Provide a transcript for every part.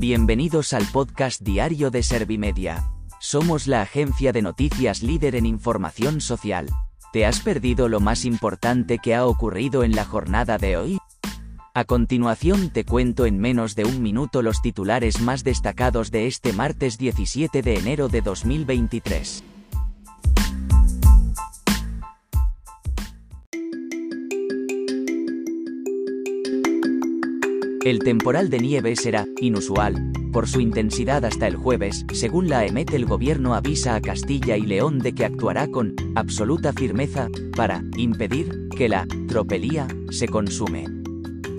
Bienvenidos al podcast diario de Servimedia. Somos la agencia de noticias líder en información social. ¿Te has perdido lo más importante que ha ocurrido en la jornada de hoy? A continuación te cuento en menos de un minuto los titulares más destacados de este martes 17 de enero de 2023. El temporal de nieve será inusual, por su intensidad hasta el jueves, según la EMET el gobierno avisa a Castilla y León de que actuará con absoluta firmeza para impedir que la tropelía se consume.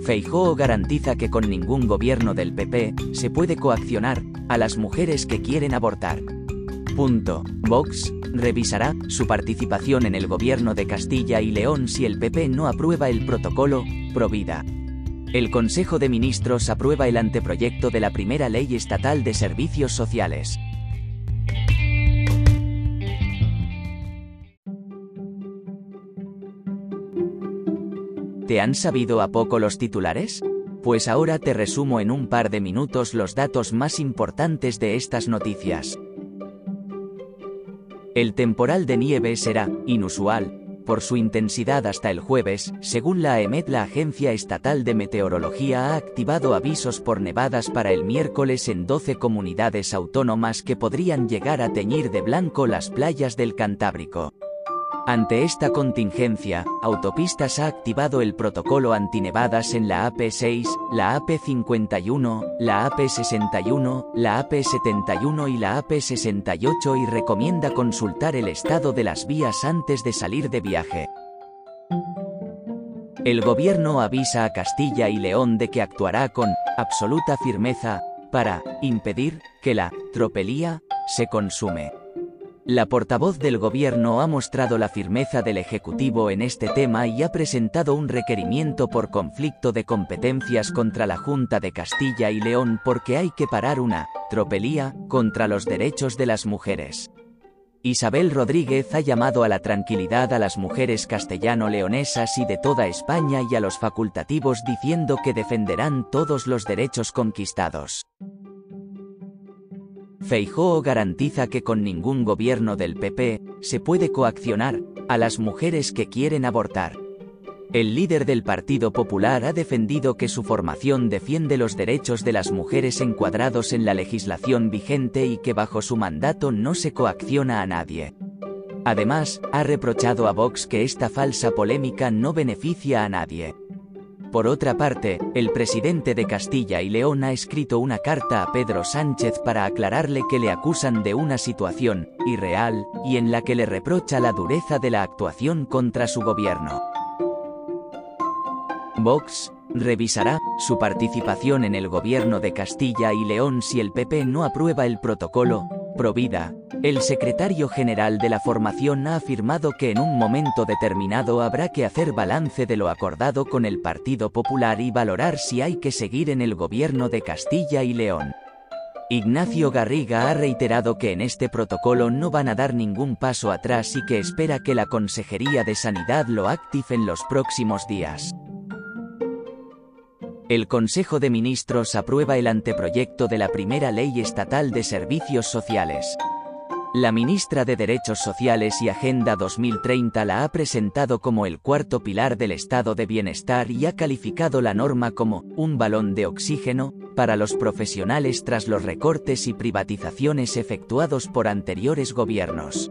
Feijóo garantiza que con ningún gobierno del PP se puede coaccionar a las mujeres que quieren abortar. Punto. Vox revisará su participación en el gobierno de Castilla y León si el PP no aprueba el protocolo Provida. El Consejo de Ministros aprueba el anteproyecto de la primera ley estatal de servicios sociales. ¿Te han sabido a poco los titulares? Pues ahora te resumo en un par de minutos los datos más importantes de estas noticias. El temporal de nieve será inusual, por su intensidad hasta el jueves, según la EMET la Agencia Estatal de Meteorología ha activado avisos por nevadas para el miércoles en 12 comunidades autónomas que podrían llegar a teñir de blanco las playas del Cantábrico. Ante esta contingencia, Autopistas ha activado el protocolo antinevadas en la AP6, la AP51, la AP61, la AP71 y la AP68 y recomienda consultar el estado de las vías antes de salir de viaje. El gobierno avisa a Castilla y León de que actuará con absoluta firmeza para impedir que la tropelía se consume. La portavoz del Gobierno ha mostrado la firmeza del Ejecutivo en este tema y ha presentado un requerimiento por conflicto de competencias contra la Junta de Castilla y León porque hay que parar una tropelía contra los derechos de las mujeres. Isabel Rodríguez ha llamado a la tranquilidad a las mujeres castellano-leonesas y de toda España y a los facultativos diciendo que defenderán todos los derechos conquistados. Feijóo garantiza que con ningún gobierno del PP se puede coaccionar a las mujeres que quieren abortar. El líder del Partido Popular ha defendido que su formación defiende los derechos de las mujeres encuadrados en la legislación vigente y que bajo su mandato no se coacciona a nadie. Además, ha reprochado a Vox que esta falsa polémica no beneficia a nadie. Por otra parte, el presidente de Castilla y León ha escrito una carta a Pedro Sánchez para aclararle que le acusan de una situación irreal y en la que le reprocha la dureza de la actuación contra su gobierno. Vox revisará su participación en el gobierno de Castilla y León si el PP no aprueba el protocolo Provida, el secretario general de la formación ha afirmado que en un momento determinado habrá que hacer balance de lo acordado con el Partido Popular y valorar si hay que seguir en el gobierno de Castilla y León. Ignacio Garriga ha reiterado que en este protocolo no van a dar ningún paso atrás y que espera que la Consejería de Sanidad lo active en los próximos días. El Consejo de Ministros aprueba el anteproyecto de la primera ley estatal de servicios sociales. La ministra de Derechos Sociales y Agenda 2030 la ha presentado como el cuarto pilar del estado de bienestar y ha calificado la norma como un balón de oxígeno para los profesionales tras los recortes y privatizaciones efectuados por anteriores gobiernos.